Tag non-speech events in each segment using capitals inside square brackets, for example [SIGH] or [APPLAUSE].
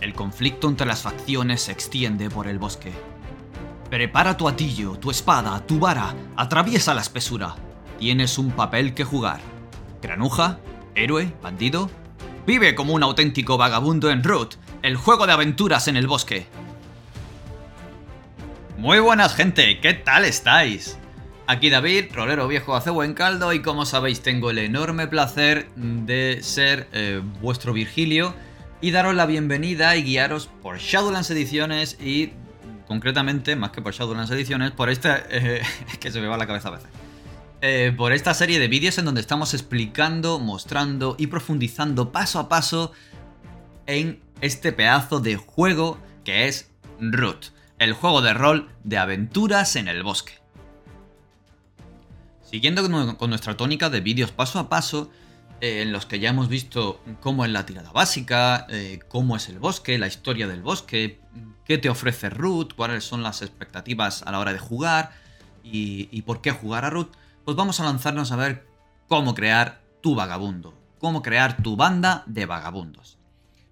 El conflicto entre las facciones se extiende por el bosque. Prepara tu atillo, tu espada, tu vara, atraviesa la espesura. Tienes un papel que jugar. Granuja, héroe, bandido. Vive como un auténtico vagabundo en Root, el juego de aventuras en el bosque. Muy buenas gente, ¿qué tal estáis? Aquí David, rolero viejo hace buen caldo y como sabéis tengo el enorme placer de ser eh, vuestro Virgilio y daros la bienvenida y guiaros por Shadowlands Ediciones y concretamente, más que por Shadowlands Ediciones, por esta... [LAUGHS] Eh, que se me va la cabeza a veces. Eh, por esta serie de vídeos en donde estamos explicando, mostrando y profundizando paso a paso en este pedazo de juego que es Root, el juego de rol de aventuras en el bosque. Siguiendo con nuestra tónica de vídeos paso a paso, eh, en los que ya hemos visto cómo es la tirada básica, eh, cómo es el bosque, la historia del bosque, qué te ofrece Root, cuáles son las expectativas a la hora de jugar y, por qué jugar a Root, pues vamos a lanzarnos a ver cómo crear tu vagabundo, cómo crear tu banda de vagabundos.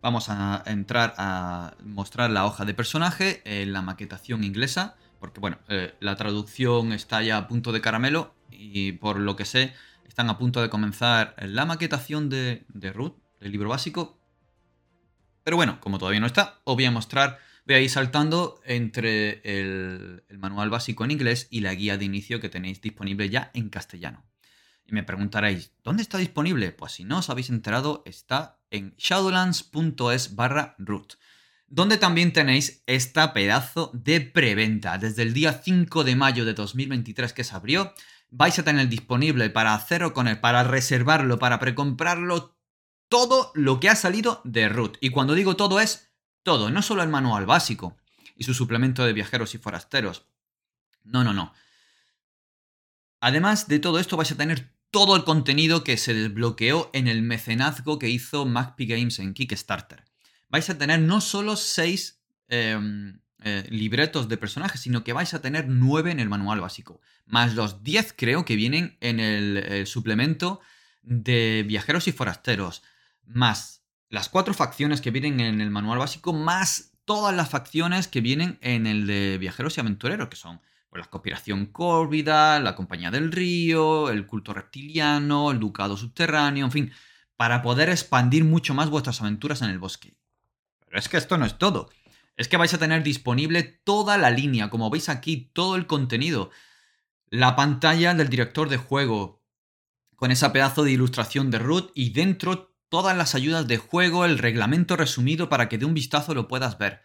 Vamos a entrar a mostrar la hoja de personaje en la maquetación inglesa, porque bueno, eh, la traducción está ya a punto de caramelo y por lo que sé, están a punto de comenzar la maquetación de, de Root, del libro básico. Pero bueno, como todavía no está, os voy a mostrar, voy a ir saltando entre el, manual básico en inglés y la guía de inicio que tenéis disponible ya en castellano. Y me preguntaréis, ¿dónde está disponible? Pues si no os habéis enterado, está en shadowlands.es barra root, donde también tenéis esta pedazo de preventa. Desde el día 5 de mayo de 2023 que se abrió, vais a tener disponible para hacerlo con él, para reservarlo, para precomprarlo, todo lo que ha salido de Root. Y cuando digo todo es todo, no solo el manual básico y su suplemento de viajeros y forasteros. No, no, no. Además de todo esto vais a tener todo el contenido que se desbloqueó en el mecenazgo que hizo MacPi Games en Kickstarter. Vais a tener no solo seis em, eh, libretos de personajes, sino que vais a tener 9 en el manual básico, más los 10 creo que vienen en el, suplemento de viajeros y forasteros, más las cuatro facciones que vienen en el manual básico, más todas las facciones que vienen en el de viajeros y aventureros, que son pues, la conspiración córvida, la compañía del río, el culto reptiliano, el ducado subterráneo, en fin, para poder expandir mucho más vuestras aventuras en el bosque. Pero es que esto no es todo es que vais a tener disponible toda la línea, como veis aquí, todo el contenido. La pantalla del director de juego, con esa pedazo de ilustración de root y dentro todas las ayudas de juego, el reglamento resumido para que de un vistazo lo puedas ver.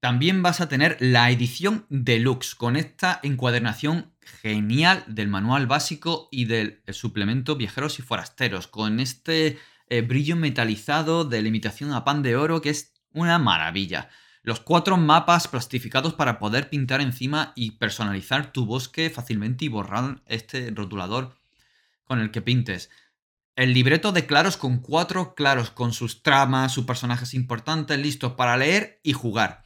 También vas a tener la edición deluxe con esta encuadernación genial del manual básico y del suplemento Viajeros y Forasteros, con este eh, brillo metalizado de limitación a pan de oro que es una maravilla. Los cuatro mapas plastificados para poder pintar encima y personalizar tu bosque fácilmente y borrar este rotulador con el que pintes. El libreto de claros con cuatro claros, con sus tramas, sus personajes importantes listos para leer y jugar.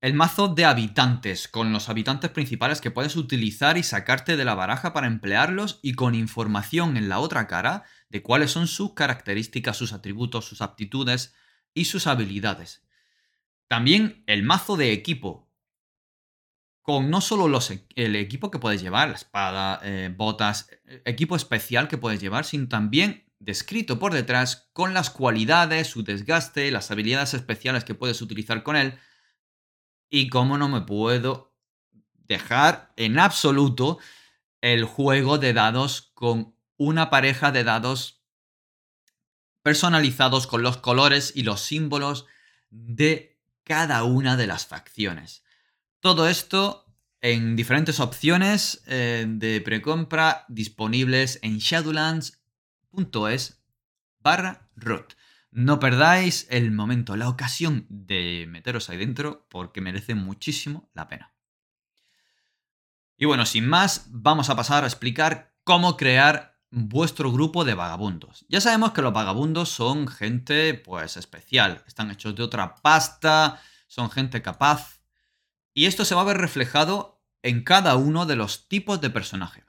El mazo de habitantes, con los habitantes principales que puedes utilizar y sacarte de la baraja para emplearlos y con información en la otra cara de cuáles son sus características, sus atributos, sus aptitudes, y sus habilidades. También el mazo de equipo, con no solo los, e, el equipo que puedes llevar, la espada, eh, botas, e, equipo especial que puedes llevar, sino también descrito por detrás con las cualidades, su desgaste, las habilidades especiales que puedes utilizar con él. Y cómo no me puedo dejar en absoluto el juego de dados con una pareja de dados personalizados con los colores y los símbolos de cada una de las facciones. Todo esto en diferentes opciones eh, de precompra disponibles en shadowlands.es barra root. No perdáis el momento, la ocasión de meteros ahí dentro porque merece muchísimo la pena. Y bueno, sin más, vamos a pasar a explicar cómo crear vuestro grupo de vagabundos. Ya sabemos que los vagabundos son gente pues especial, están hechos de otra pasta, son gente capaz y esto se va a ver reflejado en cada uno de los tipos de personaje.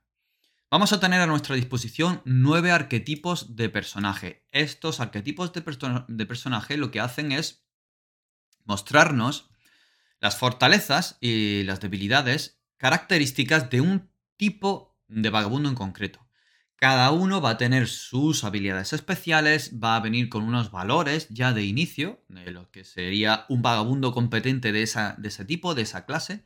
Vamos a tener a nuestra disposición nueve arquetipos de personaje. Estos arquetipos de, de personaje lo que hacen es mostrarnos las fortalezas y las debilidades características de un tipo de vagabundo en concreto. Cada uno va a tener sus habilidades especiales, va a venir con unos valores ya de inicio, de lo que sería un vagabundo competente de, de ese tipo, de esa clase.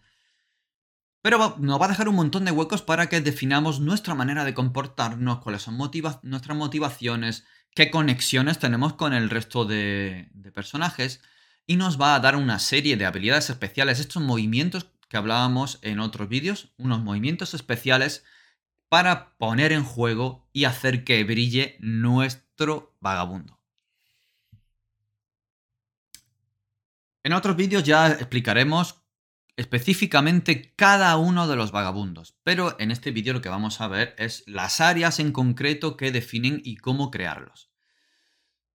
Pero nos va a dejar un montón de huecos para que definamos nuestra manera de comportarnos, cuáles son nuestras motivaciones, qué conexiones tenemos con el resto de, de personajes y nos va a dar una serie de habilidades especiales, estos movimientos que hablábamos en otros vídeos, unos movimientos especiales para poner en juego y hacer que brille nuestro vagabundo. En otros vídeos ya explicaremos específicamente cada uno de los vagabundos, pero en este vídeo lo que vamos a ver es las áreas en concreto que definen y cómo crearlos.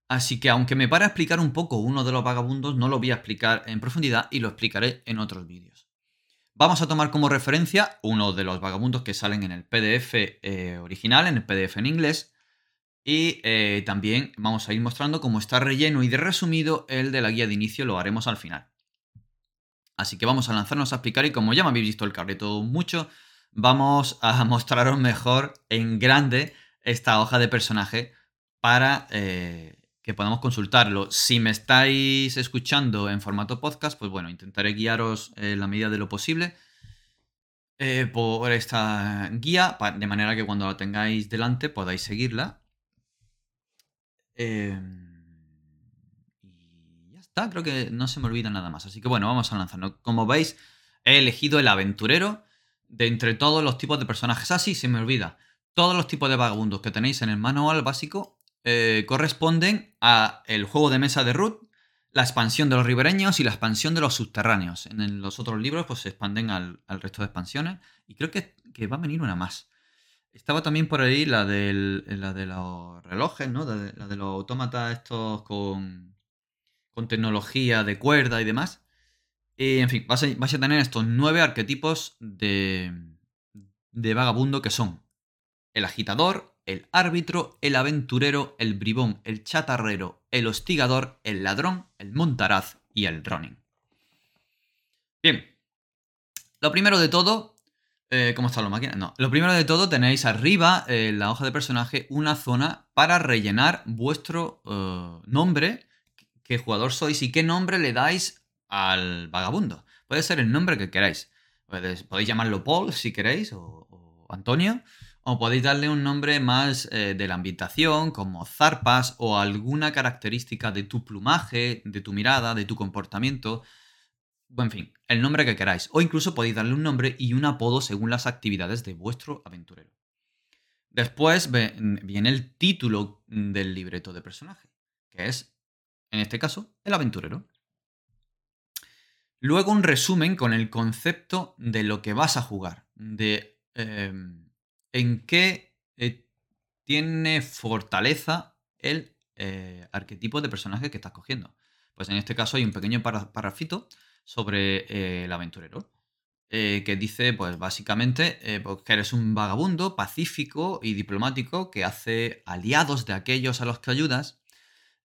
Así que aunque me para explicar un poco uno de los vagabundos, no lo voy a explicar en profundidad y lo explicaré en otros vídeos. Vamos a tomar como referencia uno de los vagabundos que salen en el PDF eh, original, en el PDF en inglés, y eh, también vamos a ir mostrando cómo está relleno y de resumido el de la guía de inicio lo haremos al final. Así que vamos a lanzarnos a explicar y como ya me habéis visto el cabreto mucho, vamos a [LAUGHS] mostraros mejor en grande esta hoja de personaje para eh, que podamos consultarlo. Si me estáis escuchando en formato podcast, pues bueno, intentaré guiaros en la medida de lo posible eh, por esta guía, de manera que cuando la tengáis delante podáis seguirla. Em, y ya está, creo que no se me olvida nada más. Así que bueno, vamos a lanzarnos. Como veis, he elegido el aventurero de entre todos los tipos de personajes. Ah, se me olvida. Todos los tipos de vagabundos que tenéis en el manual básico eh, corresponden a el juego de mesa de Root, la expansión de los ribereños y la expansión de los subterráneos. En los otros libros pues se expanden al, resto de expansiones y creo que, va a venir una más. Estaba también por ahí la, la de los relojes, ¿no? La de, los autómatas estos con, con tecnología de cuerda y demás. Y, en fin, vais a, tener estos nueve arquetipos de vagabundo que son el agitador, el árbitro, el aventurero, el bribón, el chatarrero, el hostigador, el ladrón, el montaraz y el running. Bien, lo primero de todo, eh, ¿cómo está la máquina? No, lo primero de todo tenéis arriba en la hoja de personaje una zona para rellenar vuestro eh, nombre, qué jugador sois y qué nombre le dais al vagabundo. Puede ser el nombre que queráis. Podéis, llamarlo Paul si queréis o Antonio. O podéis darle un nombre más eh, de la ambientación, como zarpas o alguna característica de tu plumaje, de tu mirada, de tu comportamiento. En fin, el nombre que queráis. O incluso podéis darle un nombre y un apodo según las actividades de vuestro aventurero. Después viene el título del libreto de personaje, que es, en este caso, el aventurero. Luego un resumen con el concepto de lo que vas a jugar, de em, en qué eh, tiene fortaleza el eh, arquetipo de personaje que estás cogiendo. Pues en este caso hay un pequeño parrafito sobre eh, el aventurero. que dice, pues básicamente, pues, que eres un vagabundo pacífico y diplomático que hace aliados de aquellos a los que ayudas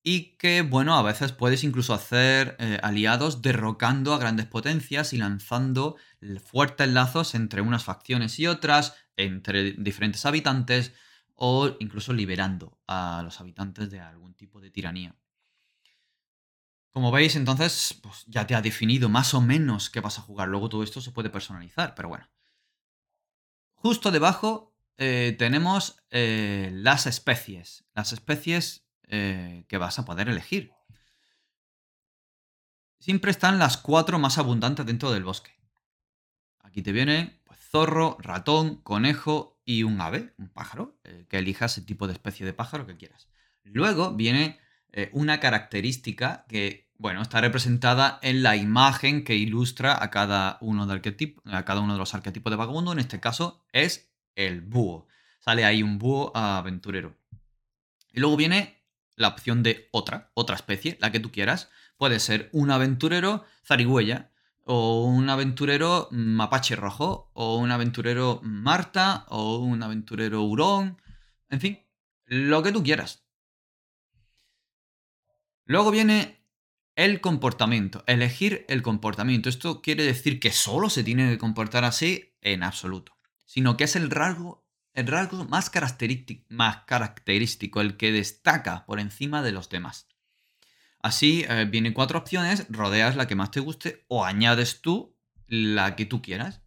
y que, bueno, a veces puedes incluso hacer aliados derrocando a grandes potencias y lanzando fuertes lazos entre unas facciones y otras, entre diferentes habitantes o incluso liberando a los habitantes de algún tipo de tiranía. Como veis, entonces, pues ya te ha definido más o menos qué vas a jugar. Luego todo esto se puede personalizar, pero bueno. Justo debajo eh, tenemos eh, las especies. Las especies eh, que vas a poder elegir. Siempre están las cuatro más abundantes dentro del bosque. Aquí te viene zorro, ratón, conejo y un ave, un pájaro, eh, que elijas el tipo de especie de pájaro que quieras. Luego viene eh, una característica que, bueno, está representada en la imagen que ilustra a cada uno de, a cada uno de los arquetipos de vagabundo. En este caso es el búho. Sale ahí un búho aventurero. Y luego viene la opción de otra, otra especie, la que tú quieras. Puede ser un aventurero zarigüeya, o un aventurero mapache rojo, o un aventurero Marta, o un aventurero hurón, en fin, lo que tú quieras. Luego viene el comportamiento, elegir el comportamiento. Esto quiere decir que solo se tiene que comportar así en absoluto, sino que es el rasgo, el rasgo más, más característico, el que destaca por encima de los demás. Así eh, vienen cuatro opciones, rodeas la que más te guste o añades tú la que tú quieras.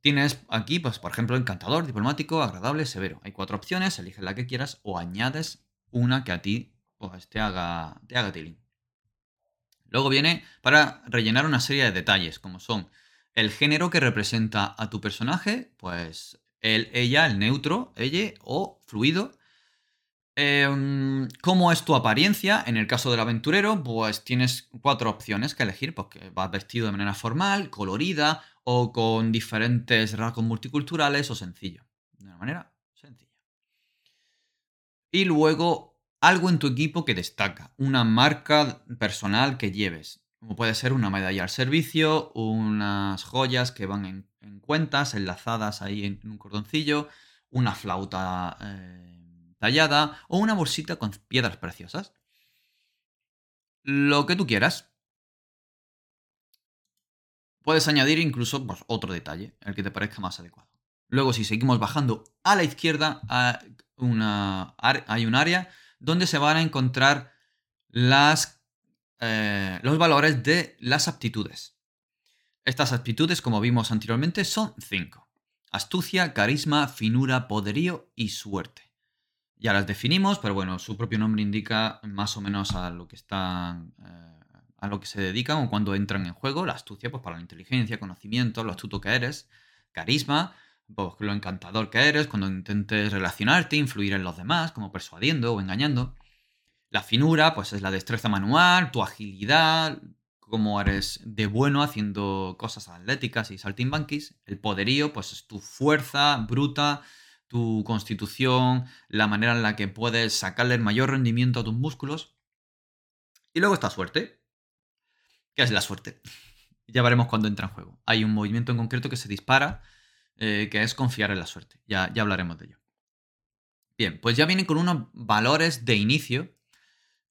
Tienes aquí, pues, por ejemplo, encantador, diplomático, agradable, severo. Hay cuatro opciones, eliges la que quieras o añades una que a ti pues, te haga, te haga tiling. Luego viene para rellenar una serie de detalles, como son el género que representa a tu personaje, pues el, ella, el neutro, ella o fluido, Em, ¿Cómo es tu apariencia? En el caso del aventurero, pues tienes cuatro opciones que elegir, porque vas vestido de manera formal, colorida o con diferentes rasgos multiculturales o sencillo. De una manera sencilla. Y luego algo en tu equipo que destaca, una marca personal que lleves, como puede ser una medalla al servicio, unas joyas que van en, cuentas enlazadas ahí en, un cordoncillo, una flauta... Eh, tallada o una bolsita con piedras preciosas. Lo que tú quieras. Puedes añadir incluso pues, otro detalle, el que te parezca más adecuado. Luego, si seguimos bajando a la izquierda, hay, un área donde se van a encontrar eh, los valores de las aptitudes. Estas aptitudes, como vimos anteriormente, son cinco. Astucia, carisma, finura, poderío y suerte ya las definimos, pero bueno, su propio nombre indica más o menos a lo que están. Eh, a lo que se dedican o cuando entran en juego. La astucia, pues para la inteligencia, conocimiento, lo astuto que eres. Carisma, pues lo encantador que eres cuando intentes relacionarte, influir en los demás, como persuadiendo o engañando. La finura, pues es la destreza manual, tu agilidad, cómo eres de bueno haciendo cosas atléticas y saltimbanquis. El poderío, pues es tu fuerza bruta, tu constitución, la manera en la que puedes sacarle el mayor rendimiento a tus músculos. Y luego está suerte. ¿Qué es la suerte? Ya veremos cuando entra en juego. Hay un movimiento en concreto que se dispara, eh, que es confiar en la suerte. Ya, ya hablaremos de ello. Bien, pues ya viene con unos valores de inicio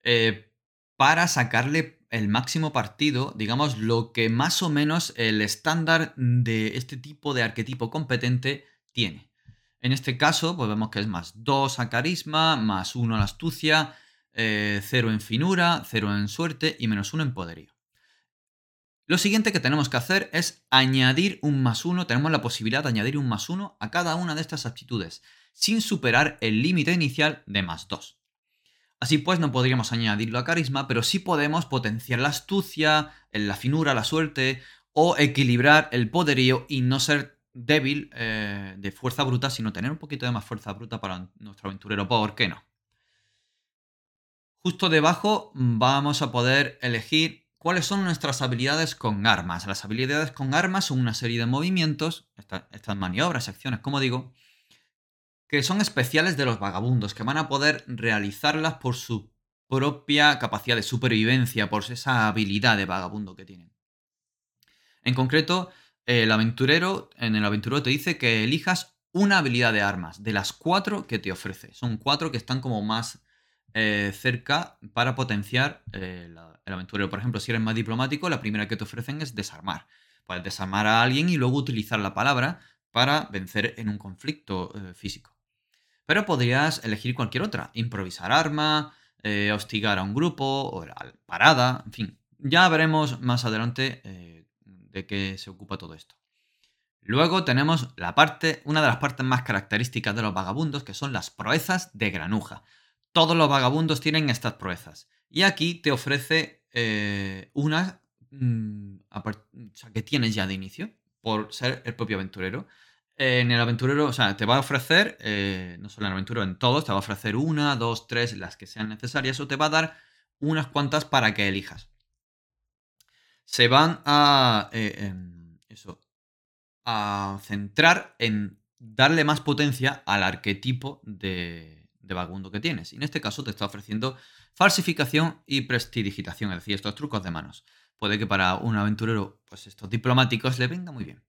eh, para sacarle el máximo partido, digamos, lo que más o menos el estándar de este tipo de arquetipo competente tiene. En este caso, pues vemos que es más 2 a carisma, más 1 a la astucia, 0 eh, en finura, 0 en suerte y menos 1 en poderío. Lo siguiente que tenemos que hacer es añadir un más 1, tenemos la posibilidad de añadir un más 1 a cada una de estas aptitudes, sin superar el límite inicial de más 2. Así pues, no podríamos añadirlo a carisma, pero sí podemos potenciar la astucia, la finura, la suerte, o equilibrar el poderío y no ser débil eh, de fuerza bruta, sino tener un poquito de más fuerza bruta para nuestro aventurero. ¿Por qué no? Justo debajo vamos a poder elegir cuáles son nuestras habilidades con armas. Las habilidades con armas son una serie de movimientos, estas maniobras, acciones, como digo, que son especiales de los vagabundos, que van a poder realizarlas por su propia capacidad de supervivencia, por esa habilidad de vagabundo que tienen. En concreto, el aventurero, en el aventurero te dice que elijas una habilidad de armas, de las cuatro que te ofrece. Son cuatro que están como más eh, cerca para potenciar eh, el aventurero. Por ejemplo, si eres más diplomático, la primera que te ofrecen es desarmar. Puedes desarmar a alguien y luego utilizar la palabra para vencer en un conflicto eh, físico. Pero podrías elegir cualquier otra. Improvisar arma, hostigar a un grupo, o parada, en fin. Ya veremos más adelante de qué se ocupa todo esto. Luego tenemos la parte, una de las partes más características de los vagabundos, que son las proezas de granuja. Todos los vagabundos tienen estas proezas. Y aquí te ofrece eh, una mm, que tienes ya de inicio, por ser el propio aventurero. En el aventurero, o sea, te va a ofrecer, eh, no solo en el aventurero, en todos, te va a ofrecer una, dos, tres, las que sean necesarias, o te va a dar unas cuantas para que elijas se van a, eh, em, eso, a centrar en darle más potencia al arquetipo de, de que tienes. Y en este caso te está ofreciendo falsificación y prestidigitación, es decir, estos trucos de manos. puede que para un aventurero, pues estos diplomáticos le venga muy bien.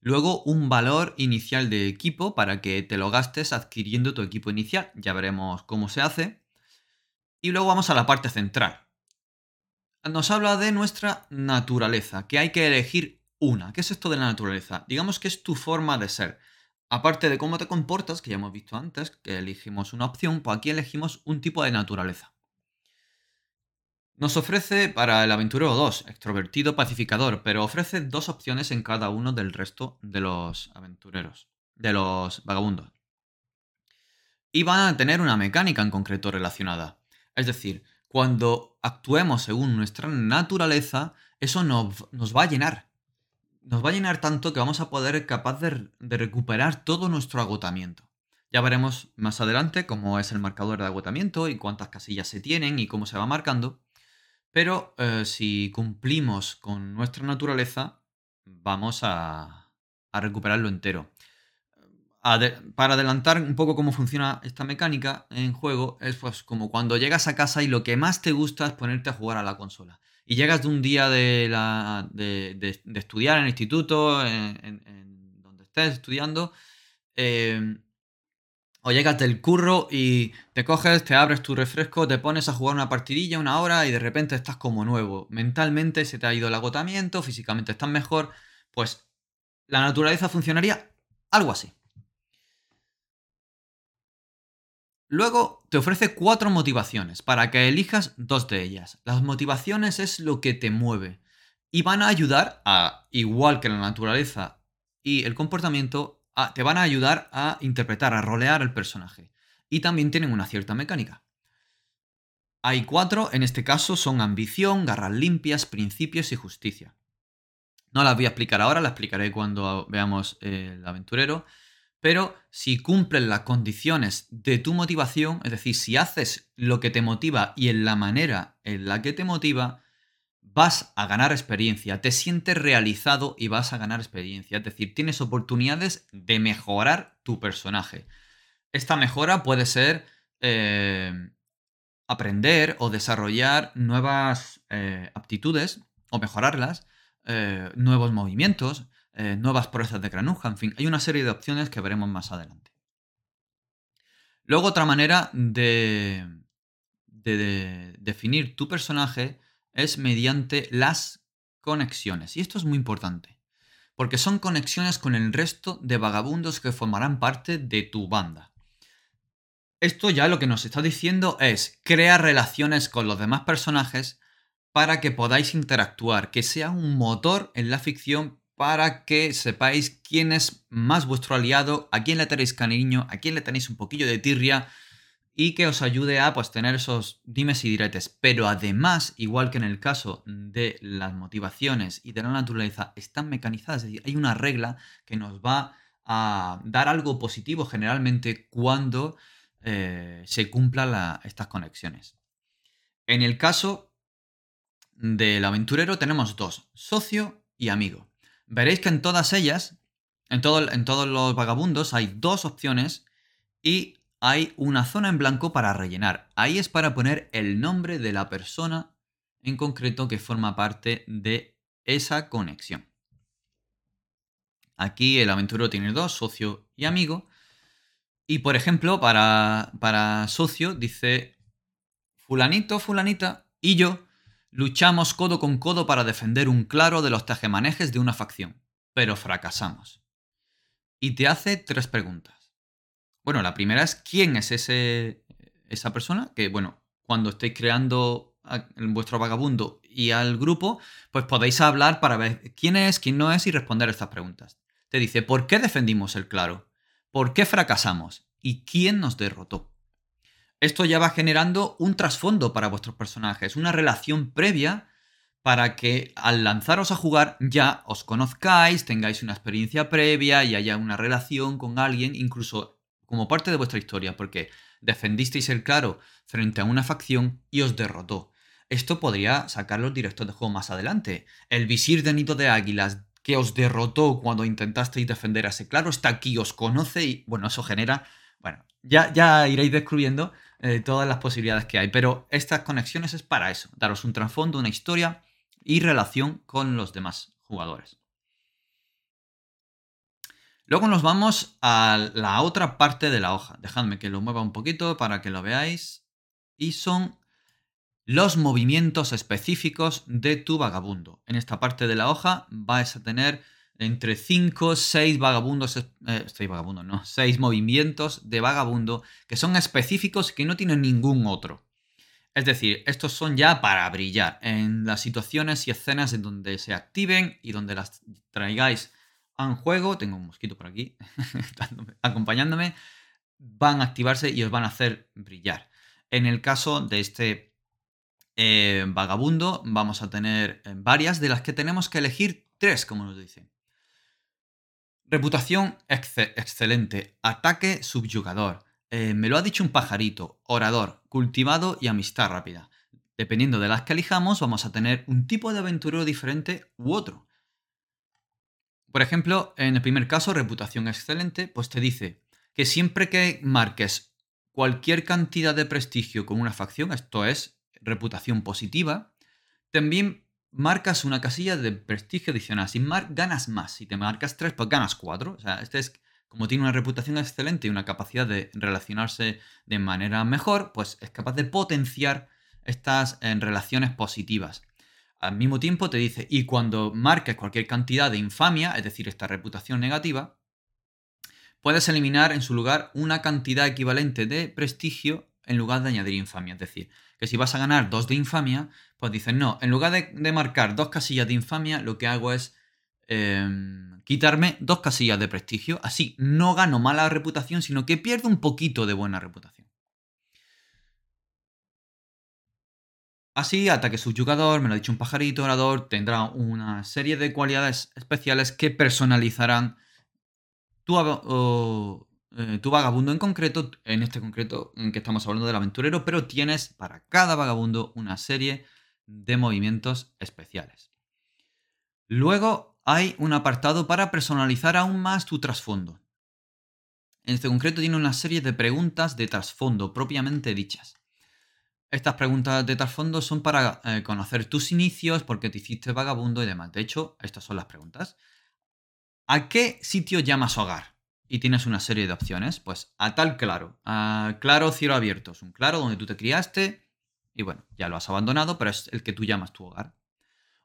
Luego, un valor inicial de equipo para que te lo gastes adquiriendo tu equipo inicial. Ya veremos cómo se hace. Y luego vamos a la parte central. Nos habla de nuestra naturaleza, que hay que elegir una. ¿Qué es esto de la naturaleza? Digamos que es tu forma de ser. Aparte de cómo te comportas, que ya hemos visto antes, que elegimos una opción, pues aquí elegimos un tipo de naturaleza. Nos ofrece para el aventurero 2, extrovertido pacificador, pero ofrece dos opciones en cada uno del resto de los aventureros, de los vagabundos. Y van a tener una mecánica en concreto relacionada. Es decir, cuando actuemos según nuestra naturaleza, eso nos, va a llenar. Nos va a llenar tanto que vamos a poder capaz de, de recuperar todo nuestro agotamiento. Ya veremos más adelante cómo es el marcador de agotamiento y cuántas casillas se tienen y cómo se va marcando. Pero eh, si cumplimos con nuestra naturaleza, vamos a recuperarlo entero para adelantar un poco cómo funciona esta mecánica en juego, es pues como cuando llegas a casa y lo que más te gusta es ponerte a jugar a la consola. Y llegas de un día de, estudiar en el instituto, en, donde estés estudiando, em, o llegas del curro y te coges, te abres tu refresco, te pones a jugar una partidilla una hora y de repente estás como nuevo. Mentalmente se te ha ido el agotamiento, físicamente estás mejor, pues la naturaleza funcionaría algo así. Luego te ofrece cuatro motivaciones para que elijas dos de ellas. Las motivaciones es lo que te mueve y van a ayudar a, igual que la naturaleza y el comportamiento, te van a ayudar a interpretar, a rolear el personaje. Y también tienen una cierta mecánica. Hay cuatro, en este caso son ambición, garras limpias, principios y justicia. No las voy a explicar ahora, las explicaré cuando veamos el aventurero. Pero si cumplen las condiciones de tu motivación, es decir, si haces lo que te motiva y en la manera en la que te motiva, vas a ganar experiencia, te sientes realizado y vas a ganar experiencia. Es decir, tienes oportunidades de mejorar tu personaje. Esta mejora puede ser eh, aprender o desarrollar nuevas eh, aptitudes o mejorarlas, eh, nuevos movimientos, eh, nuevas proezas de granuja, en fin, hay una serie de opciones que veremos más adelante. Luego otra manera de, de definir tu personaje es mediante las conexiones. Y esto es muy importante, porque son conexiones con el resto de vagabundos que formarán parte de tu banda. Esto ya lo que nos está diciendo es crear relaciones con los demás personajes para que podáis interactuar, que sea un motor en la ficción para que sepáis quién es más vuestro aliado, a quién le tenéis cariño, a quién le tenéis un poquillo de tirria y que os ayude a pues, tener esos dimes y diretes. Pero además, igual que en el caso de las motivaciones y de la naturaleza, están mecanizadas, es decir, hay una regla que nos va a dar algo positivo generalmente cuando eh, se cumplan estas conexiones. En el caso del aventurero tenemos dos, socio y amigo. Veréis que en todas ellas, en, en todos los vagabundos, hay dos opciones y hay una zona en blanco para rellenar. Ahí es para poner el nombre de la persona en concreto que forma parte de esa conexión. Aquí el aventurero tiene dos, socio y amigo. Y por ejemplo, para, para socio dice fulanito, fulanita y yo Luchamos codo con codo para defender un claro de los tejemanejes de una facción, pero fracasamos. Y te hace tres preguntas. Bueno, la primera es quién es ese, esa persona, que bueno, cuando estéis creando vuestro vagabundo y al grupo, pues podéis hablar para ver quién es, quién no es y responder estas preguntas. Te dice, ¿por qué defendimos el claro? ¿Por qué fracasamos? ¿Y quién nos derrotó? Esto ya va generando un trasfondo para vuestros personajes, una relación previa para que al lanzaros a jugar ya os conozcáis, tengáis una experiencia previa y haya una relación con alguien, incluso como parte de vuestra historia, porque defendisteis el claro frente a una facción y os derrotó. Esto podría sacar los directos de juego más adelante. El visir de nido de águilas que os derrotó cuando intentasteis defender a ese claro está aquí, os conoce y bueno, eso genera... Bueno, ya, ya iréis descubriendo eh, todas las posibilidades que hay. Pero estas conexiones es para eso, daros un trasfondo, una historia y relación con los demás jugadores. Luego nos vamos a la otra parte de la hoja. Dejadme que lo mueva un poquito para que lo veáis. Y son los movimientos específicos de tu vagabundo. En esta parte de la hoja vais a tener entre 5, 6 vagabundos, eh, 6 vagabundos, no, 6 movimientos de vagabundo que son específicos que no tienen ningún otro. Es decir, estos son ya para brillar en las situaciones y escenas en donde se activen y donde las traigáis a un juego. Tengo un mosquito por aquí [LAUGHS] acompañándome. Van a activarse y os van a hacer brillar. En el caso de este eh, vagabundo, vamos a tener eh, varias de las que tenemos que elegir tres, como nos dicen. Reputación excelente. Ataque subyugador. Eh, me lo ha dicho un pajarito. Orador. Cultivado y amistad rápida. Dependiendo de las que elijamos, vamos a tener un tipo de aventurero diferente u otro. Por ejemplo, en el primer caso, reputación excelente, pues te dice que siempre que marques cualquier cantidad de prestigio con una facción, esto es reputación positiva, también marcas una casilla de prestigio adicional. Si mar ganas más, si te marcas 3, pues ganas 4. O sea, este es como tiene una reputación excelente y una capacidad de relacionarse de manera mejor, pues es capaz de potenciar estas en relaciones positivas. Al mismo tiempo te dice, y cuando marques cualquier cantidad de infamia, es decir, esta reputación negativa, puedes eliminar en su lugar una cantidad equivalente de prestigio en lugar de añadir infamia. Es decir, que si vas a ganar dos de infamia, pues dices, no, en lugar de, marcar dos casillas de infamia, lo que hago es em, quitarme dos casillas de prestigio. Así no gano mala reputación, sino que pierdo un poquito de buena reputación. Así, ataque subyugador, me lo ha dicho un pajarito orador, tendrá una serie de cualidades especiales que personalizarán tu, eh, tu vagabundo en concreto, en este concreto en que estamos hablando del aventurero, pero tienes para cada vagabundo una serie de movimientos especiales. Luego hay un apartado para personalizar aún más tu trasfondo. En este concreto tiene una serie de preguntas de trasfondo propiamente dichas. Estas preguntas de trasfondo son para eh, conocer tus inicios, por qué te hiciste vagabundo y demás. De hecho, estas son las preguntas. ¿A qué sitio llamas hogar? Y tienes una serie de opciones, pues a tal claro, a claro cielo abierto, es un claro donde tú te criaste y bueno, ya lo has abandonado, pero es el que tú llamas tu hogar.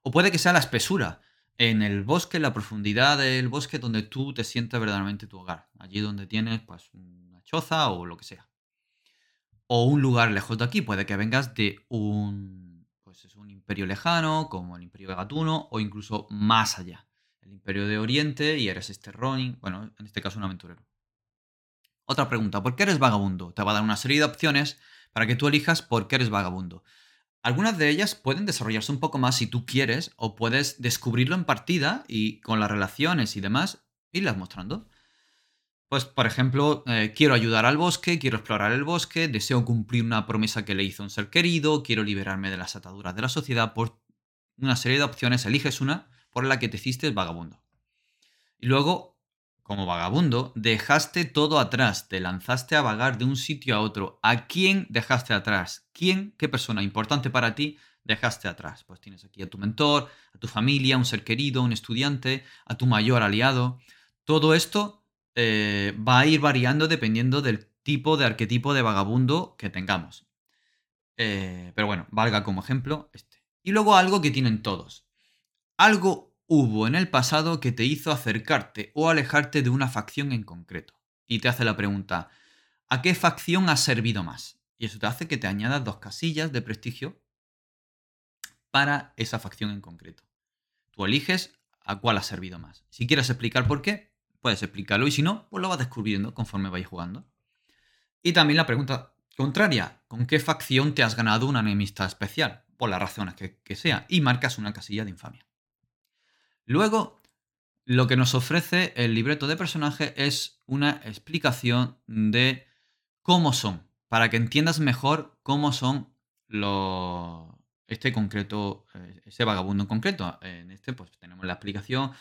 O puede que sea la espesura, en el bosque, en la profundidad del bosque donde tú te sientes verdaderamente tu hogar, allí donde tienes pues una choza o lo que sea. O un lugar lejos de aquí, puede que vengas de un pues es un imperio lejano, como el imperio de Gatuno, o incluso más allá el Imperio de Oriente y eres este Ronin, bueno, en este caso un aventurero. Otra pregunta, ¿por qué eres vagabundo? Te va a dar una serie de opciones para que tú elijas por qué eres vagabundo. Algunas de ellas pueden desarrollarse un poco más si tú quieres, o puedes descubrirlo en partida y con las relaciones y demás, irlas mostrando. Pues, por ejemplo, eh, quiero ayudar al bosque, quiero explorar el bosque, deseo cumplir una promesa que le hizo un ser querido, quiero liberarme de las ataduras de la sociedad. Por una serie de opciones, eliges una por la que te hiciste vagabundo. Y luego, como vagabundo, dejaste todo atrás, te lanzaste a vagar de un sitio a otro. ¿A quién dejaste atrás? ¿Quién, qué persona importante para ti dejaste atrás? Pues tienes aquí a tu mentor, a tu familia, un ser querido, un estudiante, a tu mayor aliado. Todo esto eh, va a ir variando dependiendo del tipo de arquetipo de vagabundo que tengamos. Eh, pero bueno, valga como ejemplo este. Y luego algo que tienen todos. Algo hubo en el pasado que te hizo acercarte o alejarte de una facción en concreto. Y te hace la pregunta, ¿a qué facción has servido más? Y eso te hace que te añadas dos casillas de prestigio para esa facción en concreto. Tú eliges a cuál has servido más. Si quieres explicar por qué, puedes explicarlo y si no, pues lo vas descubriendo conforme vais jugando. Y también la pregunta contraria, ¿con qué facción te has ganado una enemistad especial? Por las razones que, que sea, y marcas una casilla de infamia. Luego, lo que nos ofrece el libreto de personaje es una explicación de cómo son, para que entiendas mejor cómo son los, este concreto, eh, ese vagabundo en concreto. En este, pues tenemos la explicación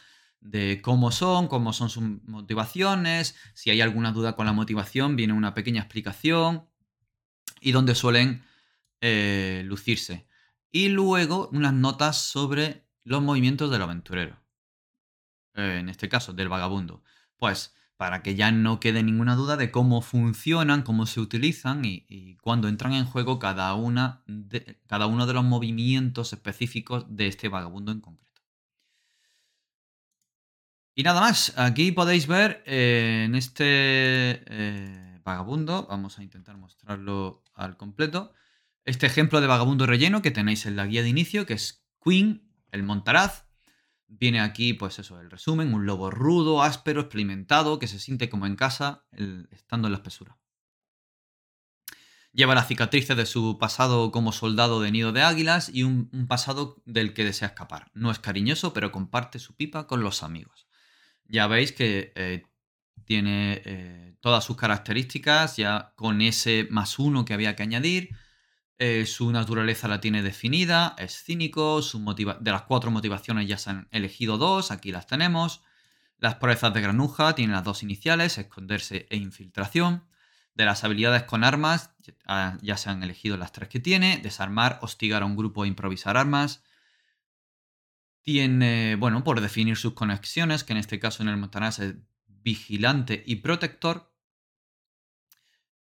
de cómo son, cómo son sus motivaciones, si hay alguna duda con la motivación, viene una pequeña explicación y dónde suelen eh, lucirse. y luego unas notas sobre los movimientos del aventurero. Eh, en este caso, del vagabundo. Pues para que ya no quede ninguna duda de cómo funcionan, cómo se utilizan y, cuándo entran en juego cada, una cada uno de los movimientos específicos de este vagabundo en concreto. Y nada más, aquí podéis ver eh, en este eh, vagabundo, vamos a intentar mostrarlo al completo, este ejemplo de vagabundo relleno que tenéis en la guía de inicio, que es Queen, el Montaraz, Viene aquí, pues eso, el resumen, un lobo rudo, áspero, experimentado, que se siente como en casa, estando en la espesura. Lleva las cicatrices de su pasado como soldado de nido de águilas y un, pasado del que desea escapar. No es cariñoso, pero comparte su pipa con los amigos. Ya veis que eh, tiene eh, todas sus características, ya con ese más uno que había que añadir. Eh, su naturaleza la tiene definida, es cínico, de las cuatro motivaciones ya se han elegido dos, aquí las tenemos. Las proezas de granuja tienen las dos iniciales, esconderse e infiltración. De las habilidades con armas ya se han elegido las tres que tiene, desarmar, hostigar a un grupo e improvisar armas. Tiene, bueno, por definir sus conexiones, que en este caso en el Montanas es vigilante y protector.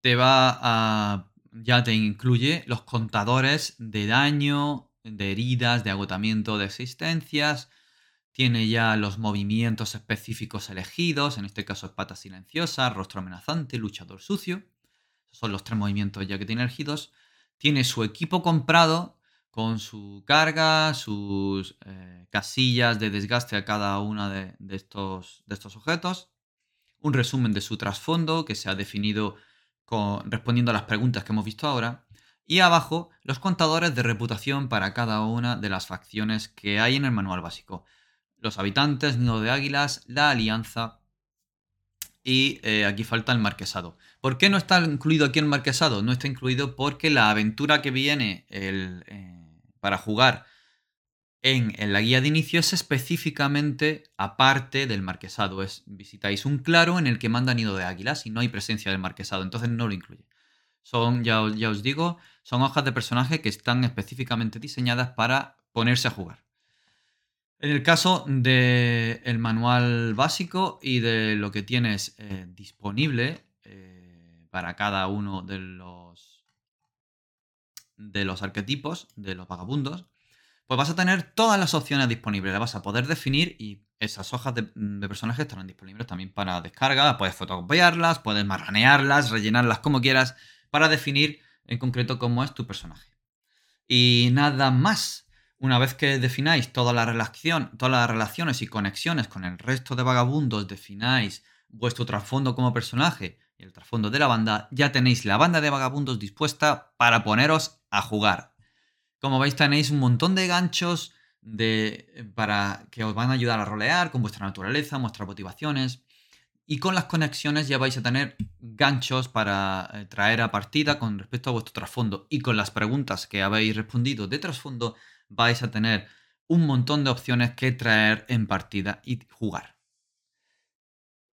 Te va a ya te incluye los contadores de daño, de heridas, de agotamiento de existencias. Tiene ya los movimientos específicos elegidos, en este caso es pata silenciosa, rostro amenazante, luchador sucio. Son los tres movimientos ya que tiene elegidos. Tiene su equipo comprado con su carga, sus eh, casillas de desgaste a cada uno de, estos, de estos objetos. Un resumen de su trasfondo que se ha definido respondiendo a las preguntas que hemos visto ahora. Y abajo los contadores de reputación para cada una de las facciones que hay en el manual básico. Los habitantes, Nido de Águilas, la Alianza y eh, aquí falta el marquesado. ¿Por qué no está incluido aquí el marquesado? No está incluido porque la aventura que viene el, eh, para jugar en, la guía de inicio es específicamente aparte del marquesado. Es, visitáis un claro en el que manda nido de águilas y no hay presencia del marquesado, entonces no lo incluye. Son, ya, ya os digo, son hojas de personaje que están específicamente diseñadas para ponerse a jugar. En el caso del manual básico y de lo que tienes eh, disponible eh, para cada uno de los, de los arquetipos, de los vagabundos, pues vas a tener todas las opciones disponibles. Las vas a poder definir y esas hojas de, personajes estarán disponibles también para descarga. Puedes fotocopiarlas, puedes marranearlas, rellenarlas como quieras para definir en concreto cómo es tu personaje. Y nada más. Una vez que defináis toda la relación, todas las relaciones y conexiones con el resto de vagabundos, defináis vuestro trasfondo como personaje y el trasfondo de la banda, ya tenéis la banda de vagabundos dispuesta para poneros a jugar. Como veis tenéis un montón de ganchos de, para que os van a ayudar a rolear con vuestra naturaleza, vuestras motivaciones. Y con las conexiones ya vais a tener ganchos para eh, traer a partida con respecto a vuestro trasfondo. Y con las preguntas que habéis respondido de trasfondo vais a tener un montón de opciones que traer en partida y jugar.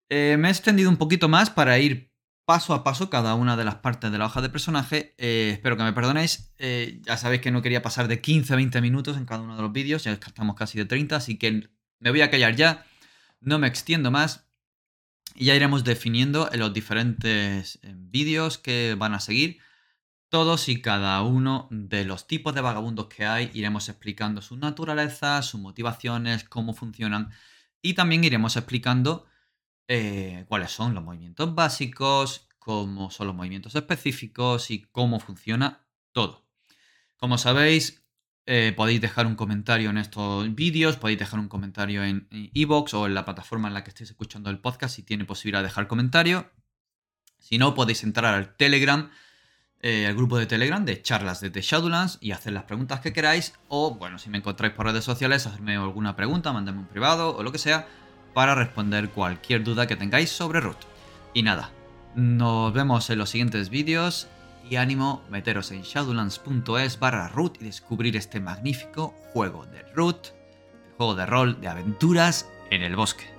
Eh, me he extendido un poquito más para ir paso a paso cada una de las partes de la hoja de personaje. Eh, espero que me perdonéis. Eh, ya sabéis que no quería pasar de 15 a 20 minutos en cada uno de los vídeos, ya estamos casi de 30, así que me voy a callar ya. No me extiendo más. Y ya iremos definiendo en los diferentes eh, vídeos que van a seguir. Todos y cada uno de los tipos de vagabundos que hay, iremos explicando su naturaleza, sus motivaciones, cómo funcionan. Y también iremos explicando eh, cuáles son los movimientos básicos, cómo son los movimientos específicos y cómo funciona todo. Como sabéis, eh, podéis dejar un comentario en estos vídeos, podéis dejar un comentario en iVoox o en la plataforma en la que estéis escuchando el podcast si tiene posibilidad de dejar comentario. Si no, podéis entrar al Telegram, eh, al grupo de Telegram de charlas de The Shadowlands y hacer las preguntas que queráis. O, bueno, si me encontráis por redes sociales, hacerme alguna pregunta, mandarme un privado o lo que sea para responder cualquier duda que tengáis sobre Root. Y nada, nos vemos en los siguientes vídeos y ánimo meteros en shadowlands.es barra root y descubrir este magnífico juego de root, el juego de rol de aventuras en el bosque.